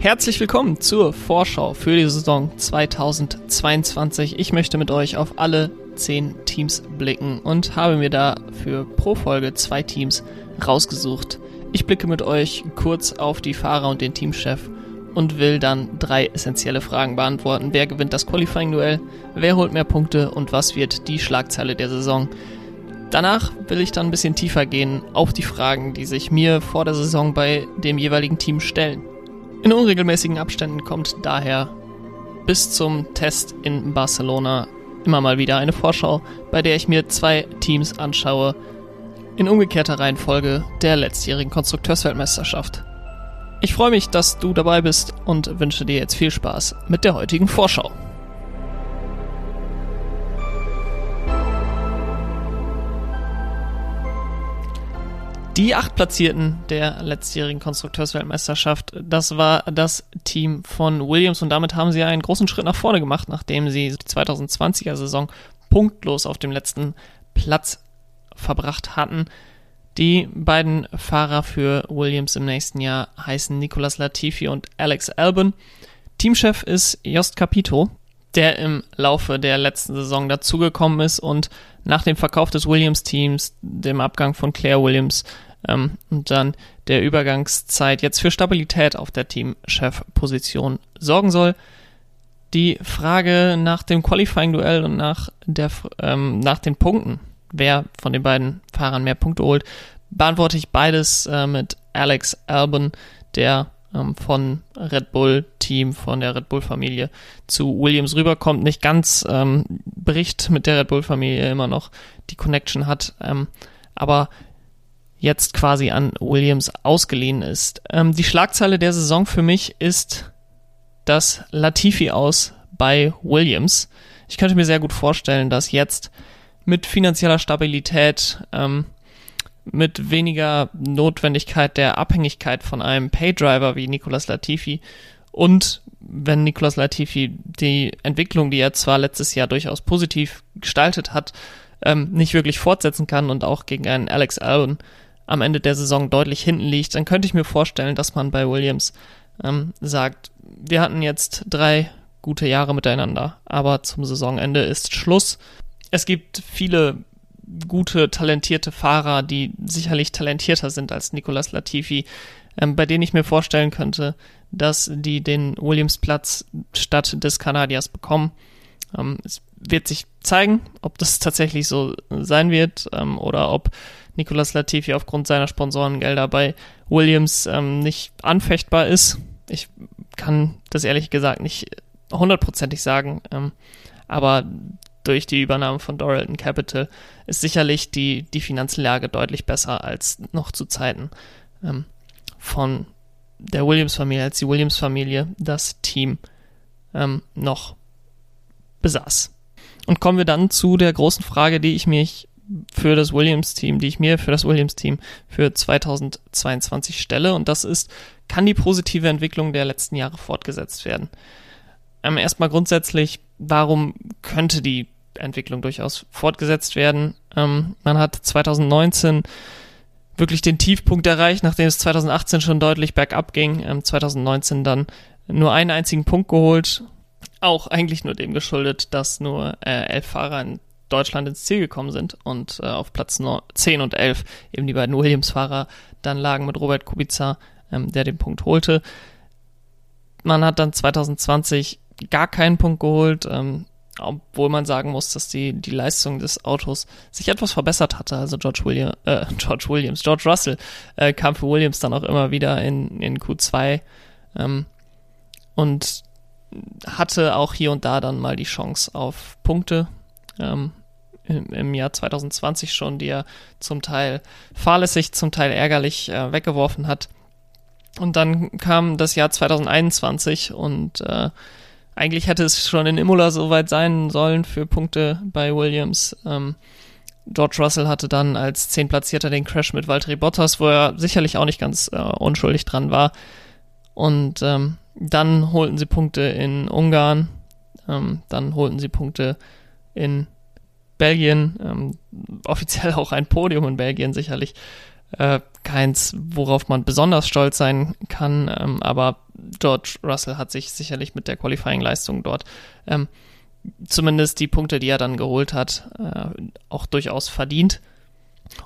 Herzlich willkommen zur Vorschau für die Saison 2022. Ich möchte mit euch auf alle 10 Teams blicken und habe mir da für pro Folge zwei Teams rausgesucht. Ich blicke mit euch kurz auf die Fahrer und den Teamchef und will dann drei essentielle Fragen beantworten. Wer gewinnt das Qualifying-Duell? Wer holt mehr Punkte? Und was wird die Schlagzeile der Saison? Danach will ich dann ein bisschen tiefer gehen auf die Fragen, die sich mir vor der Saison bei dem jeweiligen Team stellen. In unregelmäßigen Abständen kommt daher bis zum Test in Barcelona immer mal wieder eine Vorschau, bei der ich mir zwei Teams anschaue, in umgekehrter Reihenfolge der letztjährigen Konstrukteursweltmeisterschaft. Ich freue mich, dass du dabei bist und wünsche dir jetzt viel Spaß mit der heutigen Vorschau. Die acht Platzierten der letztjährigen Konstrukteursweltmeisterschaft, das war das Team von Williams und damit haben sie einen großen Schritt nach vorne gemacht, nachdem sie die 2020er Saison punktlos auf dem letzten Platz verbracht hatten. Die beiden Fahrer für Williams im nächsten Jahr heißen Nicolas Latifi und Alex Albon. Teamchef ist Jost Capito, der im Laufe der letzten Saison dazugekommen ist und nach dem Verkauf des Williams-Teams, dem Abgang von Claire Williams ähm, und dann der Übergangszeit jetzt für Stabilität auf der Teamchef-Position sorgen soll. Die Frage nach dem Qualifying-Duell und nach, der, ähm, nach den Punkten wer von den beiden Fahrern mehr Punkte holt, beantworte ich beides äh, mit Alex Albon, der ähm, von Red Bull Team, von der Red Bull Familie zu Williams rüberkommt, nicht ganz ähm, bricht mit der Red Bull Familie immer noch die Connection hat, ähm, aber jetzt quasi an Williams ausgeliehen ist. Ähm, die Schlagzeile der Saison für mich ist das Latifi aus bei Williams. Ich könnte mir sehr gut vorstellen, dass jetzt mit finanzieller Stabilität, ähm, mit weniger Notwendigkeit der Abhängigkeit von einem Paydriver wie Nicolas Latifi und wenn Nicolas Latifi die Entwicklung, die er zwar letztes Jahr durchaus positiv gestaltet hat, ähm, nicht wirklich fortsetzen kann und auch gegen einen Alex Albon am Ende der Saison deutlich hinten liegt, dann könnte ich mir vorstellen, dass man bei Williams ähm, sagt, wir hatten jetzt drei gute Jahre miteinander, aber zum Saisonende ist Schluss es gibt viele gute, talentierte Fahrer, die sicherlich talentierter sind als Nicolas Latifi, ähm, bei denen ich mir vorstellen könnte, dass die den Williams-Platz statt des Kanadiers bekommen. Ähm, es wird sich zeigen, ob das tatsächlich so sein wird ähm, oder ob Nicolas Latifi aufgrund seiner Sponsorengelder bei Williams ähm, nicht anfechtbar ist. Ich kann das ehrlich gesagt nicht hundertprozentig sagen, ähm, aber durch die Übernahme von Doralton Capital ist sicherlich die, die Finanzlage deutlich besser als noch zu Zeiten ähm, von der Williams-Familie, als die Williams-Familie das Team ähm, noch besaß. Und kommen wir dann zu der großen Frage, die ich mich für das Williams-Team, die ich mir für das Williams-Team für 2022 stelle. Und das ist, kann die positive Entwicklung der letzten Jahre fortgesetzt werden? Ähm, erstmal grundsätzlich, warum könnte die Entwicklung durchaus fortgesetzt werden. Ähm, man hat 2019 wirklich den Tiefpunkt erreicht, nachdem es 2018 schon deutlich bergab ging. Ähm, 2019 dann nur einen einzigen Punkt geholt. Auch eigentlich nur dem geschuldet, dass nur äh, elf Fahrer in Deutschland ins Ziel gekommen sind und äh, auf Platz 10 und 11 eben die beiden Williams-Fahrer dann lagen mit Robert Kubica, ähm, der den Punkt holte. Man hat dann 2020 gar keinen Punkt geholt. Ähm, obwohl man sagen muss, dass die, die Leistung des Autos sich etwas verbessert hatte. Also George, William, äh, George Williams, George Russell äh, kam für Williams dann auch immer wieder in, in Q2 ähm, und hatte auch hier und da dann mal die Chance auf Punkte. Ähm, im, Jahr 2020 schon, die er zum Teil fahrlässig, zum Teil ärgerlich äh, weggeworfen hat. Und dann kam das Jahr 2021 und äh, eigentlich hätte es schon in Imola soweit sein sollen für Punkte bei Williams. Ähm, George Russell hatte dann als Zehnplatzierter den Crash mit Valtteri Bottas, wo er sicherlich auch nicht ganz äh, unschuldig dran war. Und ähm, dann holten sie Punkte in Ungarn, ähm, dann holten sie Punkte in Belgien, ähm, offiziell auch ein Podium in Belgien sicherlich. äh, keins, worauf man besonders stolz sein kann. Ähm, aber George Russell hat sich sicherlich mit der Qualifying-Leistung dort ähm, zumindest die Punkte, die er dann geholt hat, äh, auch durchaus verdient.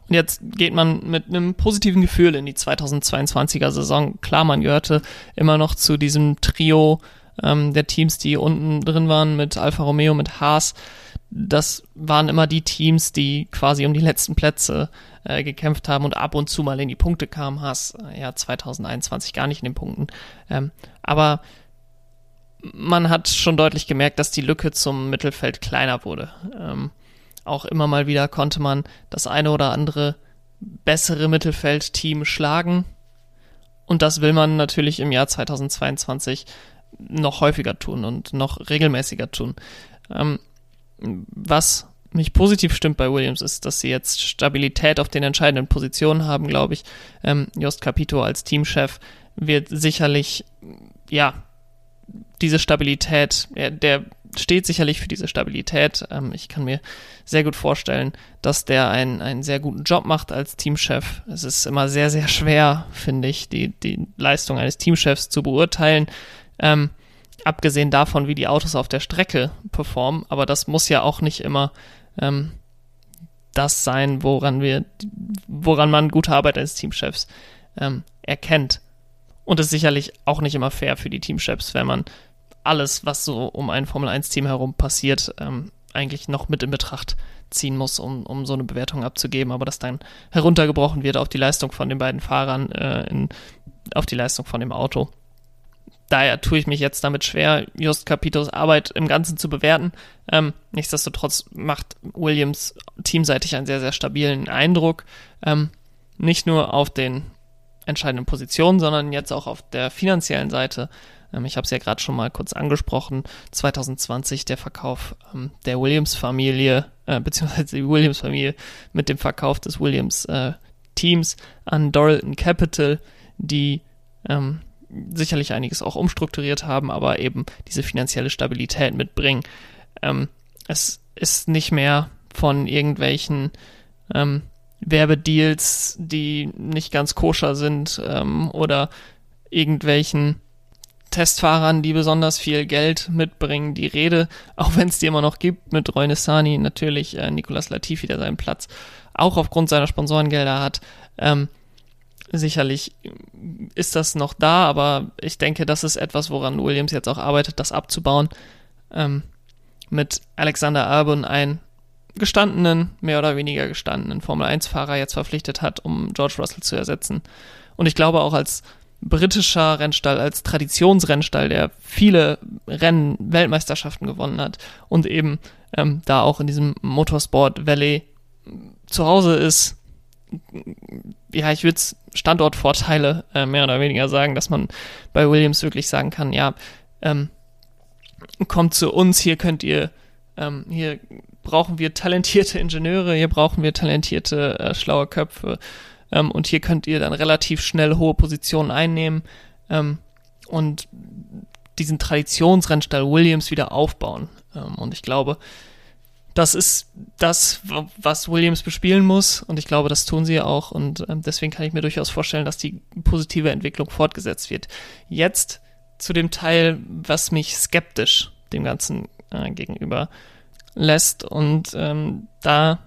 Und jetzt geht man mit einem positiven Gefühl in die 2022er Saison. Klar, man gehörte immer noch zu diesem Trio ähm, der Teams, die unten drin waren mit Alfa Romeo, mit Haas. Das waren immer die Teams, die quasi um die letzten Plätze äh, gekämpft haben und ab und zu mal in die Punkte kamen. Haas äh, ja 2021 gar nicht in den Punkten. Ähm, aber man hat schon deutlich gemerkt, dass die Lücke zum Mittelfeld kleiner wurde. Ähm, auch immer mal wieder konnte man das eine oder andere bessere Mittelfeldteam schlagen. Und das will man natürlich im Jahr 2022 noch häufiger tun und noch regelmäßiger tun. Ähm, was mich positiv stimmt bei Williams ist, dass sie jetzt Stabilität auf den entscheidenden Positionen haben, glaube ich. Ähm, Jost Capito als Teamchef wird sicherlich, ja, diese Stabilität, der, der steht sicherlich für diese Stabilität. Ähm, ich kann mir sehr gut vorstellen, dass der einen, einen sehr guten Job macht als Teamchef. Es ist immer sehr, sehr schwer, finde ich, die, die Leistung eines Teamchefs zu beurteilen. Ähm, abgesehen davon, wie die Autos auf der Strecke performen, aber das muss ja auch nicht immer ähm, das sein, woran wir, woran man gute Arbeit als Teamchefs ähm, erkennt. Und ist sicherlich auch nicht immer fair für die Teamchefs, wenn man alles, was so um ein Formel-1-Team herum passiert, ähm, eigentlich noch mit in Betracht ziehen muss, um, um so eine Bewertung abzugeben, aber das dann heruntergebrochen wird auf die Leistung von den beiden Fahrern, äh, in, auf die Leistung von dem Auto. Daher tue ich mich jetzt damit schwer, Just Capitos Arbeit im Ganzen zu bewerten. Ähm, nichtsdestotrotz macht Williams teamseitig einen sehr, sehr stabilen Eindruck. Ähm, nicht nur auf den entscheidenden Positionen, sondern jetzt auch auf der finanziellen Seite. Ähm, ich habe es ja gerade schon mal kurz angesprochen. 2020 der Verkauf ähm, der Williams-Familie, äh, beziehungsweise die Williams-Familie mit dem Verkauf des Williams-Teams äh, an Doralton Capital, die ähm, sicherlich einiges auch umstrukturiert haben, aber eben diese finanzielle Stabilität mitbringen. Ähm, es ist nicht mehr von irgendwelchen ähm, Werbedeals, die nicht ganz koscher sind ähm, oder irgendwelchen Testfahrern, die besonders viel Geld mitbringen, die Rede, auch wenn es die immer noch gibt, mit Roy Nissani, natürlich äh, Nicolas Latifi, der seinen Platz auch aufgrund seiner Sponsorengelder hat. Ähm, sicherlich ist das noch da, aber ich denke, das ist etwas, woran Williams jetzt auch arbeitet, das abzubauen. Ähm, mit Alexander Albon einen gestandenen, mehr oder weniger gestandenen Formel-1-Fahrer jetzt verpflichtet hat, um George Russell zu ersetzen. Und ich glaube auch als britischer Rennstall, als Traditionsrennstall, der viele Rennen, Weltmeisterschaften gewonnen hat und eben ähm, da auch in diesem Motorsport Valley zu Hause ist. Ja, ich würde Standortvorteile äh, mehr oder weniger sagen, dass man bei Williams wirklich sagen kann, ja, ähm, kommt zu uns, hier könnt ihr, ähm, hier brauchen wir talentierte Ingenieure, hier brauchen wir talentierte, äh, schlaue Köpfe ähm, und hier könnt ihr dann relativ schnell hohe Positionen einnehmen ähm, und diesen Traditionsrennstall Williams wieder aufbauen. Ähm, und ich glaube, das ist das, was Williams bespielen muss. Und ich glaube, das tun sie auch. Und ähm, deswegen kann ich mir durchaus vorstellen, dass die positive Entwicklung fortgesetzt wird. Jetzt zu dem Teil, was mich skeptisch dem Ganzen äh, gegenüber lässt. Und ähm, da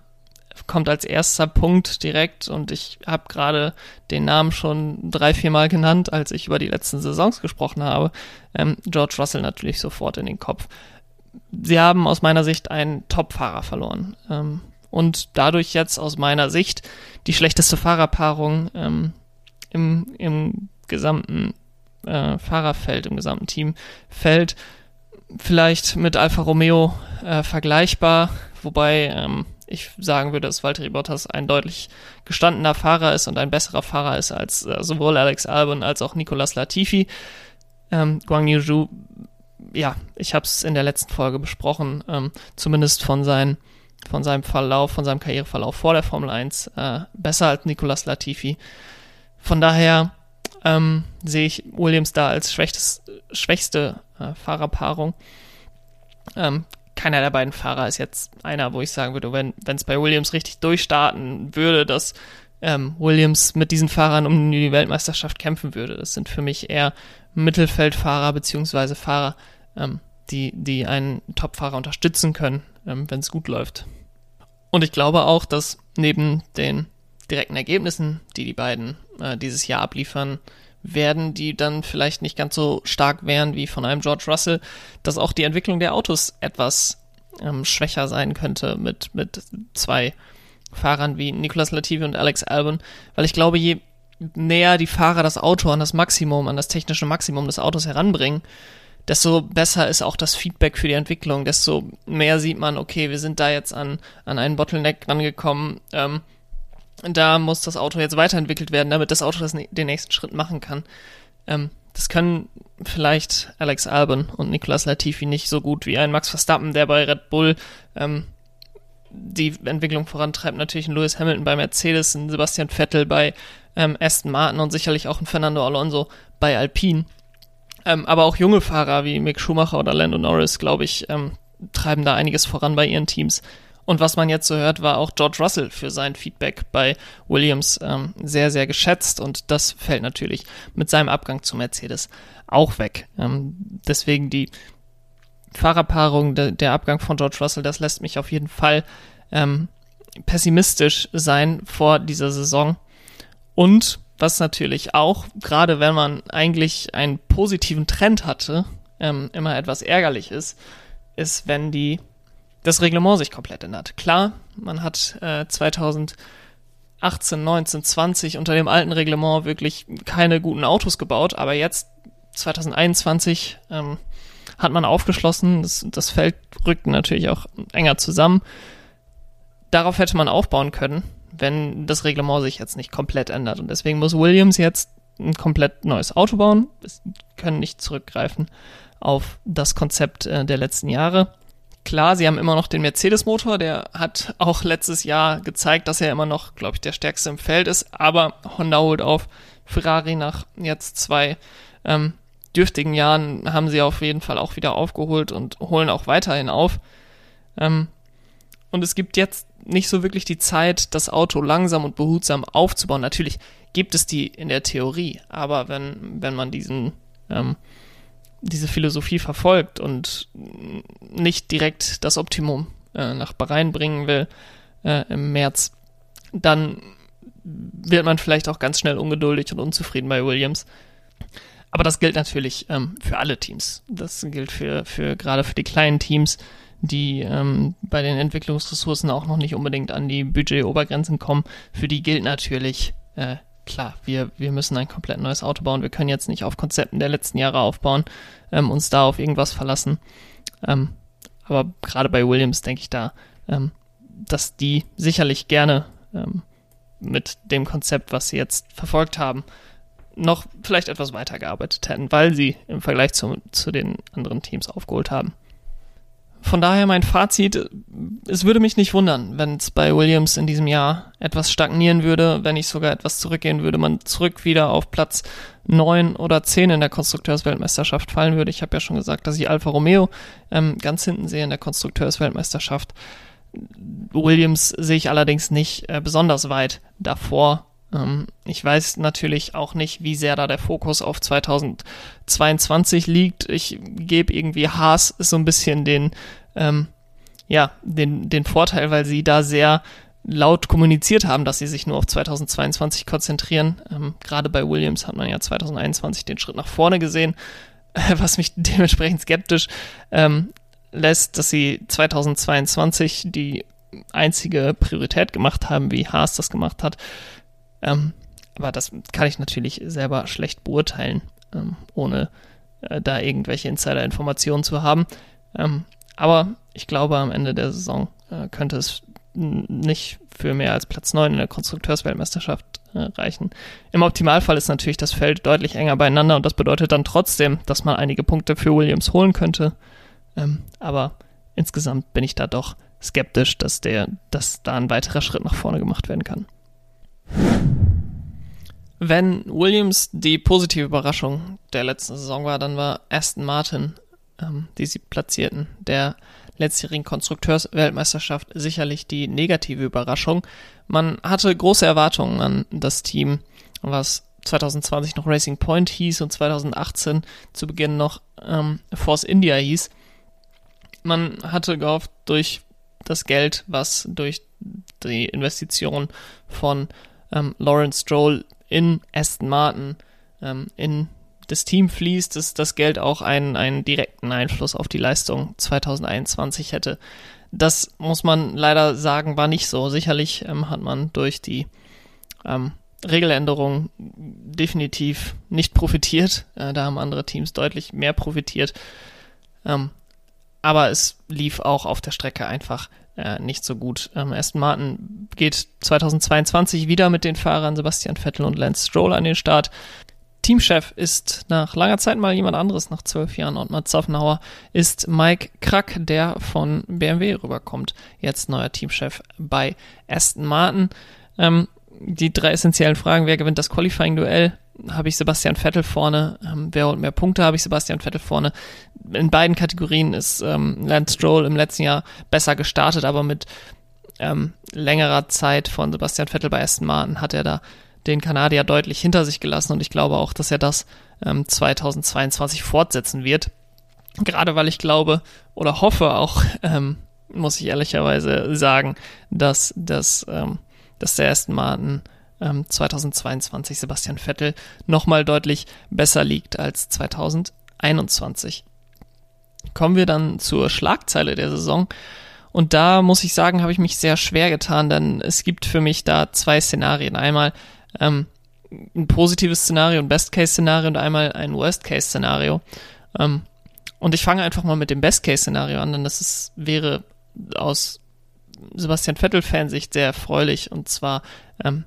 kommt als erster Punkt direkt und ich habe gerade den Namen schon drei, vier Mal genannt, als ich über die letzten Saisons gesprochen habe. Ähm, George Russell natürlich sofort in den Kopf. Sie haben aus meiner Sicht einen Top-Fahrer verloren ähm, und dadurch jetzt aus meiner Sicht die schlechteste Fahrerpaarung ähm, im, im gesamten äh, Fahrerfeld, im gesamten Teamfeld. Vielleicht mit Alfa Romeo äh, vergleichbar, wobei ähm, ich sagen würde, dass Valtteri Bottas ein deutlich gestandener Fahrer ist und ein besserer Fahrer ist als äh, sowohl Alex Albon als auch Nicolas Latifi. Ähm, Guang Yu ja, ich habe es in der letzten Folge besprochen, ähm, zumindest von, sein, von seinem Verlauf, von seinem Karriereverlauf vor der Formel 1 äh, besser als Nicolas Latifi. Von daher ähm, sehe ich Williams da als schwächstes, schwächste äh, Fahrerpaarung. Ähm, keiner der beiden Fahrer ist jetzt einer, wo ich sagen würde, wenn es bei Williams richtig durchstarten würde, dass ähm, Williams mit diesen Fahrern um die Weltmeisterschaft kämpfen würde. Das sind für mich eher Mittelfeldfahrer beziehungsweise Fahrer, ähm, die, die einen Topfahrer unterstützen können, ähm, wenn es gut läuft. Und ich glaube auch, dass neben den direkten Ergebnissen, die die beiden äh, dieses Jahr abliefern, werden, die dann vielleicht nicht ganz so stark wären wie von einem George Russell, dass auch die Entwicklung der Autos etwas ähm, schwächer sein könnte mit, mit zwei Fahrern wie Nicolas Latifi und Alex Albon, weil ich glaube, je näher die Fahrer das Auto an das Maximum, an das technische Maximum des Autos heranbringen, desto besser ist auch das Feedback für die Entwicklung, desto mehr sieht man, okay, wir sind da jetzt an, an einen Bottleneck rangekommen, ähm, da muss das Auto jetzt weiterentwickelt werden, damit das Auto das, den nächsten Schritt machen kann. Ähm, das können vielleicht Alex Albon und Nicolas Latifi nicht so gut wie ein Max Verstappen, der bei Red Bull ähm, die Entwicklung vorantreibt. Natürlich ein Lewis Hamilton bei Mercedes, ein Sebastian Vettel bei ähm, Aston Martin und sicherlich auch ein Fernando Alonso bei Alpine. Ähm, aber auch junge Fahrer wie Mick Schumacher oder Lando Norris, glaube ich, ähm, treiben da einiges voran bei ihren Teams. Und was man jetzt so hört, war auch George Russell für sein Feedback bei Williams ähm, sehr, sehr geschätzt. Und das fällt natürlich mit seinem Abgang zu Mercedes auch weg. Ähm, deswegen die Fahrerpaarung, de, der Abgang von George Russell, das lässt mich auf jeden Fall ähm, pessimistisch sein vor dieser Saison. Und was natürlich auch, gerade wenn man eigentlich einen positiven Trend hatte, ähm, immer etwas ärgerlich ist, ist, wenn die das Reglement sich komplett ändert. Klar, man hat äh, 2018, 19, 20 unter dem alten Reglement wirklich keine guten Autos gebaut, aber jetzt 2021 ähm, hat man aufgeschlossen, das, das Feld rückt natürlich auch enger zusammen. Darauf hätte man aufbauen können, wenn das Reglement sich jetzt nicht komplett ändert. Und deswegen muss Williams jetzt ein komplett neues Auto bauen. Wir können nicht zurückgreifen auf das Konzept äh, der letzten Jahre. Klar, sie haben immer noch den Mercedes-Motor, der hat auch letztes Jahr gezeigt, dass er immer noch, glaube ich, der stärkste im Feld ist, aber Honda holt auf. Ferrari nach jetzt zwei ähm, dürftigen Jahren haben sie auf jeden Fall auch wieder aufgeholt und holen auch weiterhin auf. Ähm, und es gibt jetzt nicht so wirklich die Zeit, das Auto langsam und behutsam aufzubauen. Natürlich gibt es die in der Theorie, aber wenn, wenn man diesen ähm, diese Philosophie verfolgt und nicht direkt das Optimum äh, nach Bahrain bringen will äh, im März, dann wird man vielleicht auch ganz schnell ungeduldig und unzufrieden bei Williams. Aber das gilt natürlich ähm, für alle Teams. Das gilt für, für gerade für die kleinen Teams, die ähm, bei den Entwicklungsressourcen auch noch nicht unbedingt an die Budgetobergrenzen kommen. Für die gilt natürlich äh, klar, wir, wir müssen ein komplett neues Auto bauen. Wir können jetzt nicht auf Konzepten der letzten Jahre aufbauen, ähm, uns da auf irgendwas verlassen. Ähm, aber gerade bei Williams denke ich da, ähm, dass die sicherlich gerne ähm, mit dem Konzept, was sie jetzt verfolgt haben, noch vielleicht etwas weitergearbeitet hätten, weil sie im Vergleich zu, zu den anderen Teams aufgeholt haben. Von daher mein Fazit, es würde mich nicht wundern, wenn es bei Williams in diesem Jahr etwas stagnieren würde, wenn nicht sogar etwas zurückgehen würde, man zurück wieder auf Platz 9 oder 10 in der Konstrukteursweltmeisterschaft fallen würde. Ich habe ja schon gesagt, dass ich Alfa Romeo ähm, ganz hinten sehe in der Konstrukteursweltmeisterschaft. Williams sehe ich allerdings nicht äh, besonders weit davor ich weiß natürlich auch nicht, wie sehr da der Fokus auf 2022 liegt. Ich gebe irgendwie Haas so ein bisschen den, ähm, ja, den, den Vorteil, weil sie da sehr laut kommuniziert haben, dass sie sich nur auf 2022 konzentrieren. Ähm, Gerade bei Williams hat man ja 2021 den Schritt nach vorne gesehen, was mich dementsprechend skeptisch ähm, lässt, dass sie 2022 die einzige Priorität gemacht haben, wie Haas das gemacht hat. Ähm, aber das kann ich natürlich selber schlecht beurteilen, ähm, ohne äh, da irgendwelche Insider-Informationen zu haben. Ähm, aber ich glaube, am Ende der Saison äh, könnte es nicht für mehr als Platz 9 in der Konstrukteursweltmeisterschaft äh, reichen. Im Optimalfall ist natürlich das Feld deutlich enger beieinander und das bedeutet dann trotzdem, dass man einige Punkte für Williams holen könnte. Ähm, aber insgesamt bin ich da doch skeptisch, dass der, dass da ein weiterer Schritt nach vorne gemacht werden kann. Wenn Williams die positive Überraschung der letzten Saison war, dann war Aston Martin ähm, die sie platzierten, der letztjährigen Konstrukteursweltmeisterschaft sicherlich die negative Überraschung. Man hatte große Erwartungen an das Team, was 2020 noch Racing Point hieß und 2018 zu Beginn noch ähm, Force India hieß. Man hatte gehofft, durch das Geld, was durch die Investition von ähm, Lawrence Stroll in Aston Martin ähm, in das Team fließt, dass das Geld auch einen, einen direkten Einfluss auf die Leistung 2021 hätte. Das muss man leider sagen, war nicht so. Sicherlich ähm, hat man durch die ähm, Regeländerung definitiv nicht profitiert. Äh, da haben andere Teams deutlich mehr profitiert. Ähm, aber es lief auch auf der Strecke einfach äh, nicht so gut. Ähm, Aston Martin geht 2022 wieder mit den Fahrern Sebastian Vettel und Lance Stroll an den Start. Teamchef ist nach langer Zeit mal jemand anderes, nach zwölf Jahren und Matt Zoffenhauer ist Mike Krack, der von BMW rüberkommt. Jetzt neuer Teamchef bei Aston Martin. Ähm, die drei essentiellen Fragen, wer gewinnt das Qualifying-Duell? Habe ich Sebastian Vettel vorne. Ähm, wer holt mehr Punkte? Habe ich Sebastian Vettel vorne. In beiden Kategorien ist ähm, Lance Stroll im letzten Jahr besser gestartet, aber mit ähm, längerer Zeit von Sebastian Vettel bei Aston Martin hat er da den Kanadier deutlich hinter sich gelassen und ich glaube auch, dass er das ähm, 2022 fortsetzen wird. Gerade weil ich glaube oder hoffe auch, ähm, muss ich ehrlicherweise sagen, dass, dass, ähm, dass der Aston Martin ähm, 2022 Sebastian Vettel nochmal deutlich besser liegt als 2021. Kommen wir dann zur Schlagzeile der Saison. Und da muss ich sagen, habe ich mich sehr schwer getan, denn es gibt für mich da zwei Szenarien. Einmal ähm, ein positives Szenario, ein Best-Case-Szenario und einmal ein Worst-Case-Szenario. Ähm, und ich fange einfach mal mit dem Best-Case-Szenario an, denn das ist, wäre aus Sebastian Vettel-Fansicht sehr erfreulich und zwar ähm,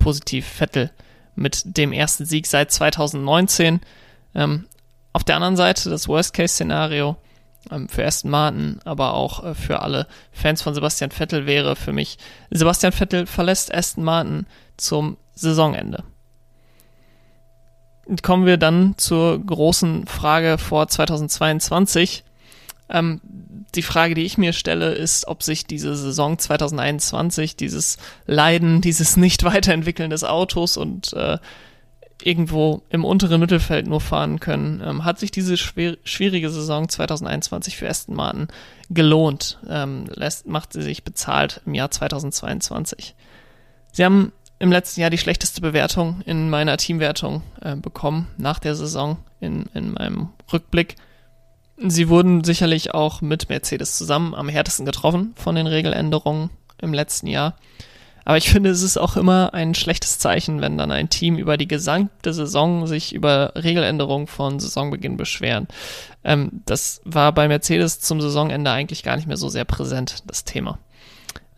positiv Vettel mit dem ersten Sieg seit 2019. Ähm, auf der anderen Seite das Worst-Case-Szenario ähm, für Aston Martin, aber auch äh, für alle Fans von Sebastian Vettel wäre für mich, Sebastian Vettel verlässt Aston Martin zum Saisonende. Kommen wir dann zur großen Frage vor 2022. Ähm, die Frage, die ich mir stelle, ist, ob sich diese Saison 2021, dieses Leiden, dieses Nicht-Weiterentwickeln des Autos und äh, irgendwo im unteren Mittelfeld nur fahren können, ähm, hat sich diese schwer, schwierige Saison 2021 für Aston Martin gelohnt, ähm, lässt, macht sie sich bezahlt im Jahr 2022. Sie haben im letzten Jahr die schlechteste Bewertung in meiner Teamwertung äh, bekommen nach der Saison in, in meinem Rückblick. Sie wurden sicherlich auch mit Mercedes zusammen am härtesten getroffen von den Regeländerungen im letzten Jahr. Aber ich finde, es ist auch immer ein schlechtes Zeichen, wenn dann ein Team über die gesamte Saison sich über Regeländerungen von Saisonbeginn beschweren. Ähm, das war bei Mercedes zum Saisonende eigentlich gar nicht mehr so sehr präsent, das Thema.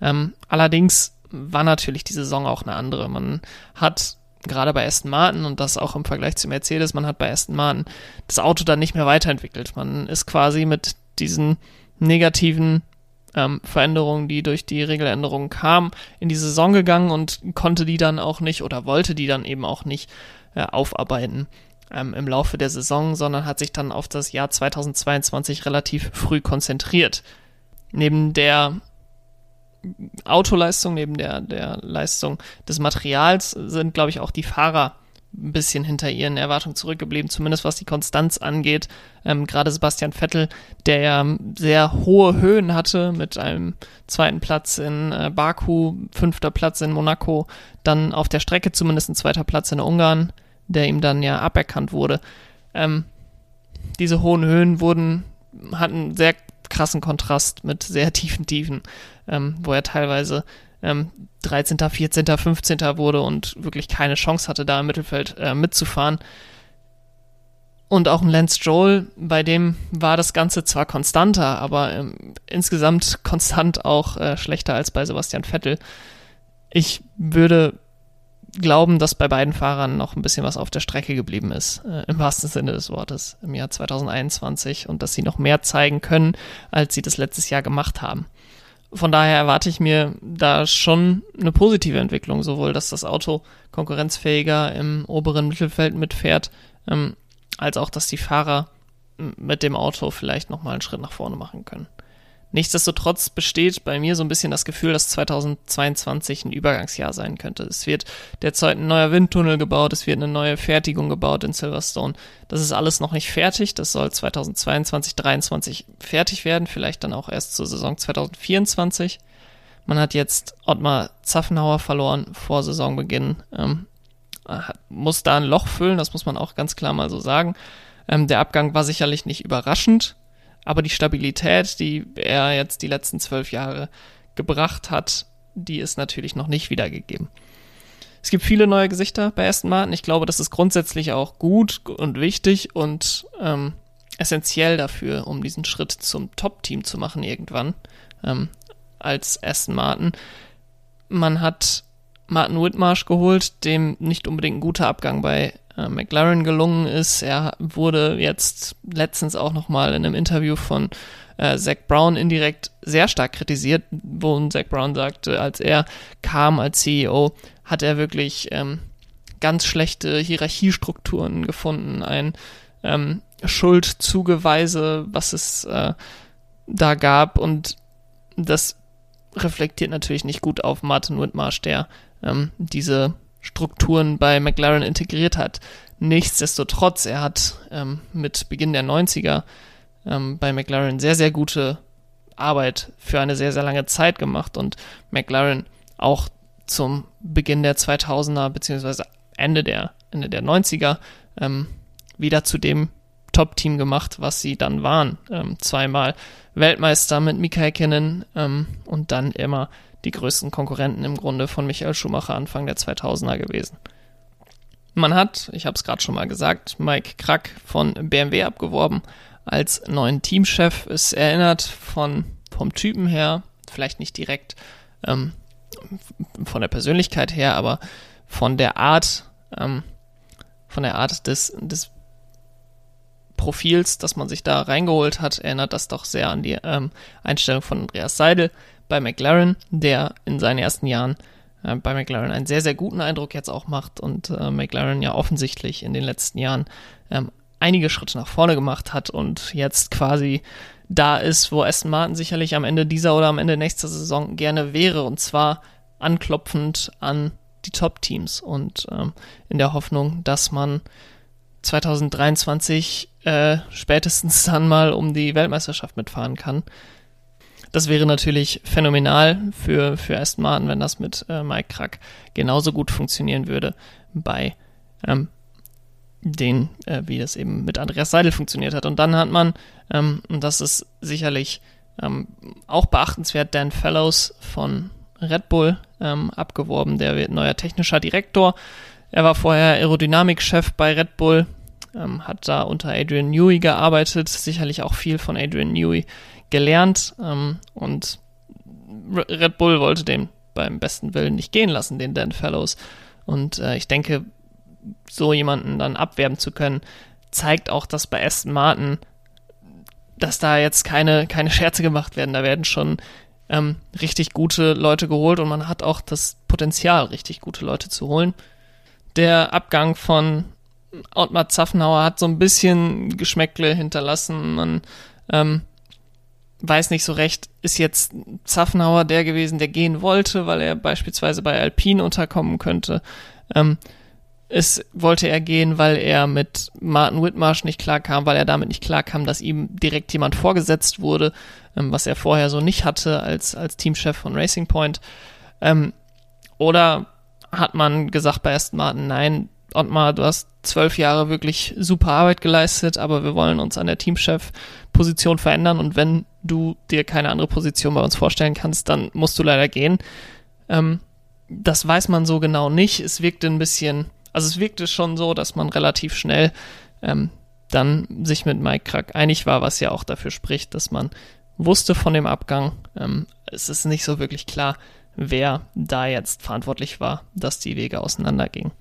Ähm, allerdings war natürlich die Saison auch eine andere. Man hat gerade bei Aston Martin und das auch im Vergleich zu Mercedes, man hat bei Aston Martin das Auto dann nicht mehr weiterentwickelt. Man ist quasi mit diesen negativen ähm, Veränderungen, die durch die Regeländerungen kamen, in die Saison gegangen und konnte die dann auch nicht oder wollte die dann eben auch nicht äh, aufarbeiten ähm, im Laufe der Saison, sondern hat sich dann auf das Jahr 2022 relativ früh konzentriert. Neben der Autoleistung, neben der, der Leistung des Materials sind, glaube ich, auch die Fahrer ein bisschen hinter ihren Erwartungen zurückgeblieben, zumindest was die Konstanz angeht. Ähm, Gerade Sebastian Vettel, der ja sehr hohe Höhen hatte mit einem zweiten Platz in äh, Baku, fünfter Platz in Monaco, dann auf der Strecke zumindest ein zweiter Platz in Ungarn, der ihm dann ja aberkannt wurde. Ähm, diese hohen Höhen wurden, hatten sehr krassen Kontrast mit sehr tiefen Tiefen, ähm, wo er teilweise ähm, 13., 14., 15. wurde und wirklich keine Chance hatte, da im Mittelfeld äh, mitzufahren. Und auch ein Lance Stroll, bei dem war das Ganze zwar konstanter, aber ähm, insgesamt konstant auch äh, schlechter als bei Sebastian Vettel. Ich würde glauben, dass bei beiden Fahrern noch ein bisschen was auf der Strecke geblieben ist, äh, im wahrsten Sinne des Wortes, im Jahr 2021 und dass sie noch mehr zeigen können, als sie das letztes Jahr gemacht haben. Von daher erwarte ich mir da schon eine positive Entwicklung, sowohl dass das Auto konkurrenzfähiger im oberen Mittelfeld mitfährt, ähm, als auch, dass die Fahrer mit dem Auto vielleicht nochmal einen Schritt nach vorne machen können. Nichtsdestotrotz besteht bei mir so ein bisschen das Gefühl, dass 2022 ein Übergangsjahr sein könnte. Es wird derzeit ein neuer Windtunnel gebaut, es wird eine neue Fertigung gebaut in Silverstone. Das ist alles noch nicht fertig. Das soll 2022, 2023 fertig werden, vielleicht dann auch erst zur Saison 2024. Man hat jetzt Ottmar Zaffenhauer verloren vor Saisonbeginn. Ähm, muss da ein Loch füllen, das muss man auch ganz klar mal so sagen. Ähm, der Abgang war sicherlich nicht überraschend, aber die Stabilität, die er jetzt die letzten zwölf Jahre gebracht hat, die ist natürlich noch nicht wiedergegeben. Es gibt viele neue Gesichter bei Aston Martin. Ich glaube, das ist grundsätzlich auch gut und wichtig und ähm, essentiell dafür, um diesen Schritt zum Top-Team zu machen irgendwann ähm, als Aston Martin. Man hat Martin Whitmarsh geholt, dem nicht unbedingt ein guter Abgang bei äh, McLaren gelungen ist. Er wurde jetzt letztens auch nochmal in einem Interview von äh, Zach Brown indirekt sehr stark kritisiert, wo Zach Brown sagte, als er kam als CEO, hat er wirklich ähm, ganz schlechte Hierarchiestrukturen gefunden, ein ähm, Schuldzugeweise, was es äh, da gab und das reflektiert natürlich nicht gut auf Martin Whitmarsh, der ähm, diese Strukturen bei McLaren integriert hat. Nichtsdestotrotz, er hat ähm, mit Beginn der 90er ähm, bei McLaren sehr, sehr gute Arbeit für eine sehr, sehr lange Zeit gemacht und McLaren auch zum Beginn der 2000er beziehungsweise Ende der, Ende der 90er ähm, wieder zu dem Top-Team gemacht, was sie dann waren. Ähm, zweimal Weltmeister mit Mika Häkkinen ähm, und dann immer die größten Konkurrenten im Grunde von Michael Schumacher Anfang der 2000er gewesen. Man hat, ich habe es gerade schon mal gesagt, Mike Krack von BMW abgeworben als neuen Teamchef. Es erinnert von vom Typen her, vielleicht nicht direkt ähm, von der Persönlichkeit her, aber von der Art, ähm, von der Art des, des Profils, das man sich da reingeholt hat, erinnert das doch sehr an die ähm, Einstellung von Andreas Seidel, bei McLaren, der in seinen ersten Jahren äh, bei McLaren einen sehr, sehr guten Eindruck jetzt auch macht und äh, McLaren ja offensichtlich in den letzten Jahren ähm, einige Schritte nach vorne gemacht hat und jetzt quasi da ist, wo Aston Martin sicherlich am Ende dieser oder am Ende nächster Saison gerne wäre und zwar anklopfend an die Top-Teams und ähm, in der Hoffnung, dass man 2023 äh, spätestens dann mal um die Weltmeisterschaft mitfahren kann. Das wäre natürlich phänomenal für, für Aston Martin, wenn das mit äh, Mike Krack genauso gut funktionieren würde bei ähm, den, äh, wie das eben mit Andreas Seidel funktioniert hat. Und dann hat man, ähm, und das ist sicherlich ähm, auch beachtenswert, Dan Fellows von Red Bull ähm, abgeworben. Der wird neuer technischer Direktor. Er war vorher Aerodynamikchef bei Red Bull, ähm, hat da unter Adrian Newey gearbeitet, sicherlich auch viel von Adrian Newey gelernt ähm, und Red Bull wollte den beim besten Willen nicht gehen lassen, den Dan Fellows. Und äh, ich denke, so jemanden dann abwerben zu können, zeigt auch, dass bei Aston Martin, dass da jetzt keine, keine Scherze gemacht werden. Da werden schon ähm, richtig gute Leute geholt und man hat auch das Potenzial, richtig gute Leute zu holen. Der Abgang von Ottmar Zaffenauer hat so ein bisschen Geschmäckle hinterlassen. Man ähm, weiß nicht so recht, ist jetzt Zaffenauer der gewesen, der gehen wollte, weil er beispielsweise bei Alpine unterkommen könnte. Ähm, es wollte er gehen, weil er mit Martin Whitmarsh nicht klarkam, weil er damit nicht klarkam, dass ihm direkt jemand vorgesetzt wurde, ähm, was er vorher so nicht hatte als, als Teamchef von Racing Point. Ähm, oder hat man gesagt bei Aston Martin, nein, Ottmar, du hast zwölf Jahre wirklich super Arbeit geleistet, aber wir wollen uns an der Teamchef-Position verändern und wenn du dir keine andere Position bei uns vorstellen kannst, dann musst du leider gehen. Ähm, das weiß man so genau nicht. Es wirkte ein bisschen, also es wirkte schon so, dass man relativ schnell ähm, dann sich mit Mike Krack einig war, was ja auch dafür spricht, dass man wusste von dem Abgang. Ähm, es ist nicht so wirklich klar, wer da jetzt verantwortlich war, dass die Wege auseinandergingen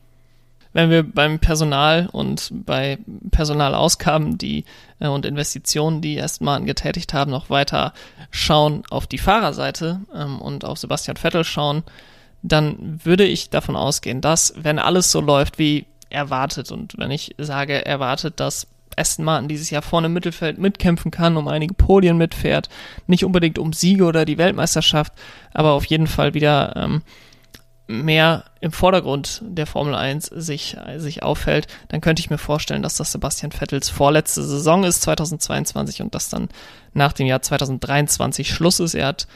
wenn wir beim Personal und bei Personalausgaben die äh, und Investitionen, die erstmal getätigt haben, noch weiter schauen auf die Fahrerseite ähm, und auf Sebastian Vettel schauen, dann würde ich davon ausgehen, dass wenn alles so läuft wie erwartet und wenn ich sage erwartet, dass Aston Martin dieses Jahr vorne im Mittelfeld mitkämpfen kann, um einige Podien mitfährt. Nicht unbedingt um Siege oder die Weltmeisterschaft, aber auf jeden Fall wieder ähm, mehr im Vordergrund der Formel 1 sich, sich auffällt, dann könnte ich mir vorstellen, dass das Sebastian Vettels vorletzte Saison ist, 2022, und dass dann nach dem Jahr 2023 Schluss ist. Er hat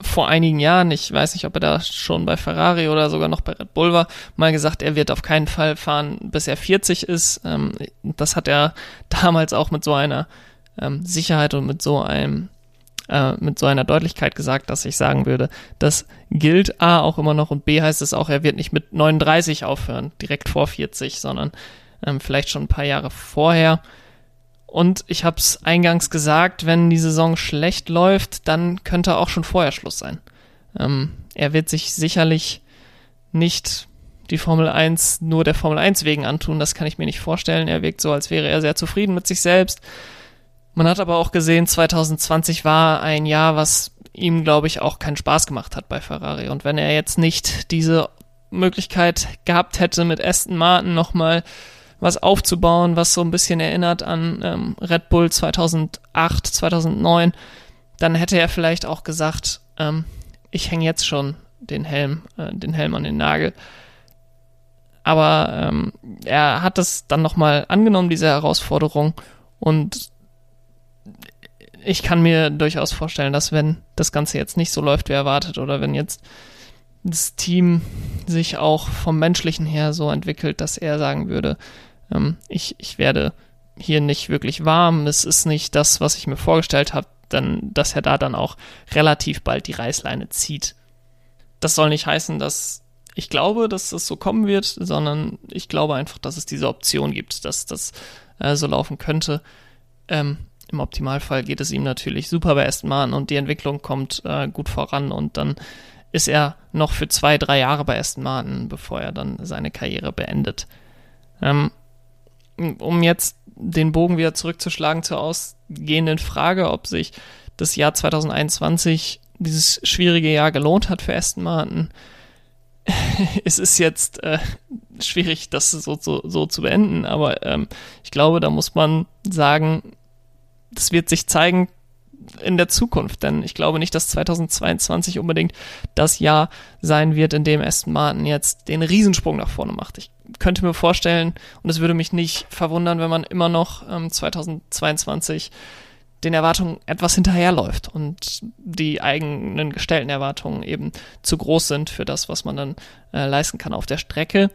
vor einigen Jahren, ich weiß nicht, ob er da schon bei Ferrari oder sogar noch bei Red Bull war, mal gesagt, er wird auf keinen Fall fahren, bis er 40 ist. Ähm, das hat er damals auch mit so einer ähm, Sicherheit und mit so einem äh, mit so einer Deutlichkeit gesagt, dass ich sagen würde, das gilt A auch immer noch und B heißt es auch, er wird nicht mit 39 aufhören, direkt vor 40, sondern ähm, vielleicht schon ein paar Jahre vorher. Und ich habe es eingangs gesagt, wenn die Saison schlecht läuft, dann könnte auch schon vorher Schluss sein. Ähm, er wird sich sicherlich nicht die Formel 1 nur der Formel 1 wegen antun, das kann ich mir nicht vorstellen. Er wirkt so, als wäre er sehr zufrieden mit sich selbst. Man hat aber auch gesehen, 2020 war ein Jahr, was ihm, glaube ich, auch keinen Spaß gemacht hat bei Ferrari. Und wenn er jetzt nicht diese Möglichkeit gehabt hätte, mit Aston Martin nochmal was aufzubauen, was so ein bisschen erinnert an ähm, Red Bull 2008, 2009, dann hätte er vielleicht auch gesagt, ähm, ich hänge jetzt schon den Helm, äh, den Helm an den Nagel. Aber ähm, er hat es dann nochmal angenommen, diese Herausforderung, und ich kann mir durchaus vorstellen, dass wenn das Ganze jetzt nicht so läuft, wie erwartet, oder wenn jetzt das Team sich auch vom Menschlichen her so entwickelt, dass er sagen würde, ähm, ich, ich werde hier nicht wirklich warm, es ist nicht das, was ich mir vorgestellt habe, dann, dass er da dann auch relativ bald die Reißleine zieht. Das soll nicht heißen, dass ich glaube, dass es so kommen wird, sondern ich glaube einfach, dass es diese Option gibt, dass das äh, so laufen könnte. Ähm, im Optimalfall geht es ihm natürlich super bei Aston Martin und die Entwicklung kommt äh, gut voran und dann ist er noch für zwei, drei Jahre bei Aston Martin, bevor er dann seine Karriere beendet. Ähm, um jetzt den Bogen wieder zurückzuschlagen zur ausgehenden Frage, ob sich das Jahr 2021, dieses schwierige Jahr gelohnt hat für Aston Martin. es ist jetzt äh, schwierig, das so, so, so zu beenden, aber ähm, ich glaube, da muss man sagen, das wird sich zeigen in der Zukunft, denn ich glaube nicht, dass 2022 unbedingt das Jahr sein wird, in dem Aston Martin jetzt den Riesensprung nach vorne macht. Ich könnte mir vorstellen, und es würde mich nicht verwundern, wenn man immer noch ähm, 2022 den Erwartungen etwas hinterherläuft und die eigenen gestellten Erwartungen eben zu groß sind für das, was man dann äh, leisten kann auf der Strecke.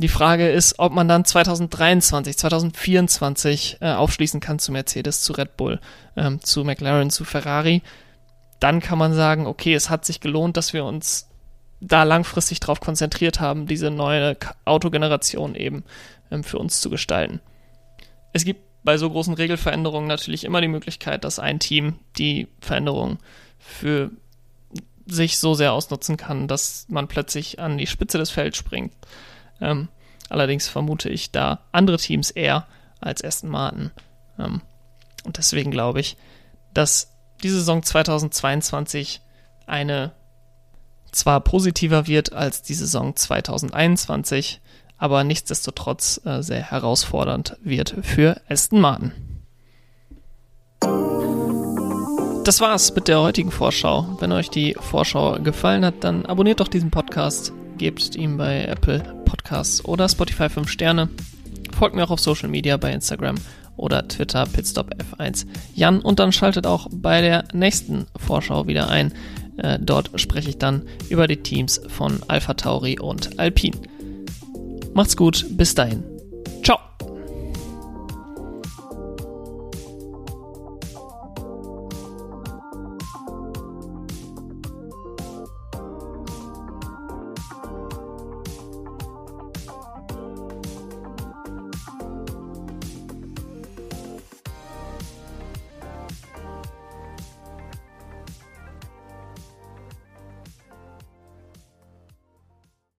Die Frage ist, ob man dann 2023, 2024 äh, aufschließen kann zu Mercedes, zu Red Bull, ähm, zu McLaren, zu Ferrari. Dann kann man sagen, okay, es hat sich gelohnt, dass wir uns da langfristig darauf konzentriert haben, diese neue Autogeneration eben ähm, für uns zu gestalten. Es gibt bei so großen Regelveränderungen natürlich immer die Möglichkeit, dass ein Team die Veränderung für sich so sehr ausnutzen kann, dass man plötzlich an die Spitze des Felds springt. Ähm, allerdings vermute ich da andere Teams eher als Aston Martin. Ähm, und deswegen glaube ich, dass die Saison 2022 eine zwar positiver wird als die Saison 2021, aber nichtsdestotrotz äh, sehr herausfordernd wird für Aston Martin. Das war's mit der heutigen Vorschau. Wenn euch die Vorschau gefallen hat, dann abonniert doch diesen Podcast, gebt ihm bei Apple Podcasts oder Spotify 5 Sterne. Folgt mir auch auf Social Media bei Instagram oder Twitter Pitstop F1 Jan und dann schaltet auch bei der nächsten Vorschau wieder ein. Äh, dort spreche ich dann über die Teams von Alpha Tauri und Alpine. Macht's gut, bis dahin.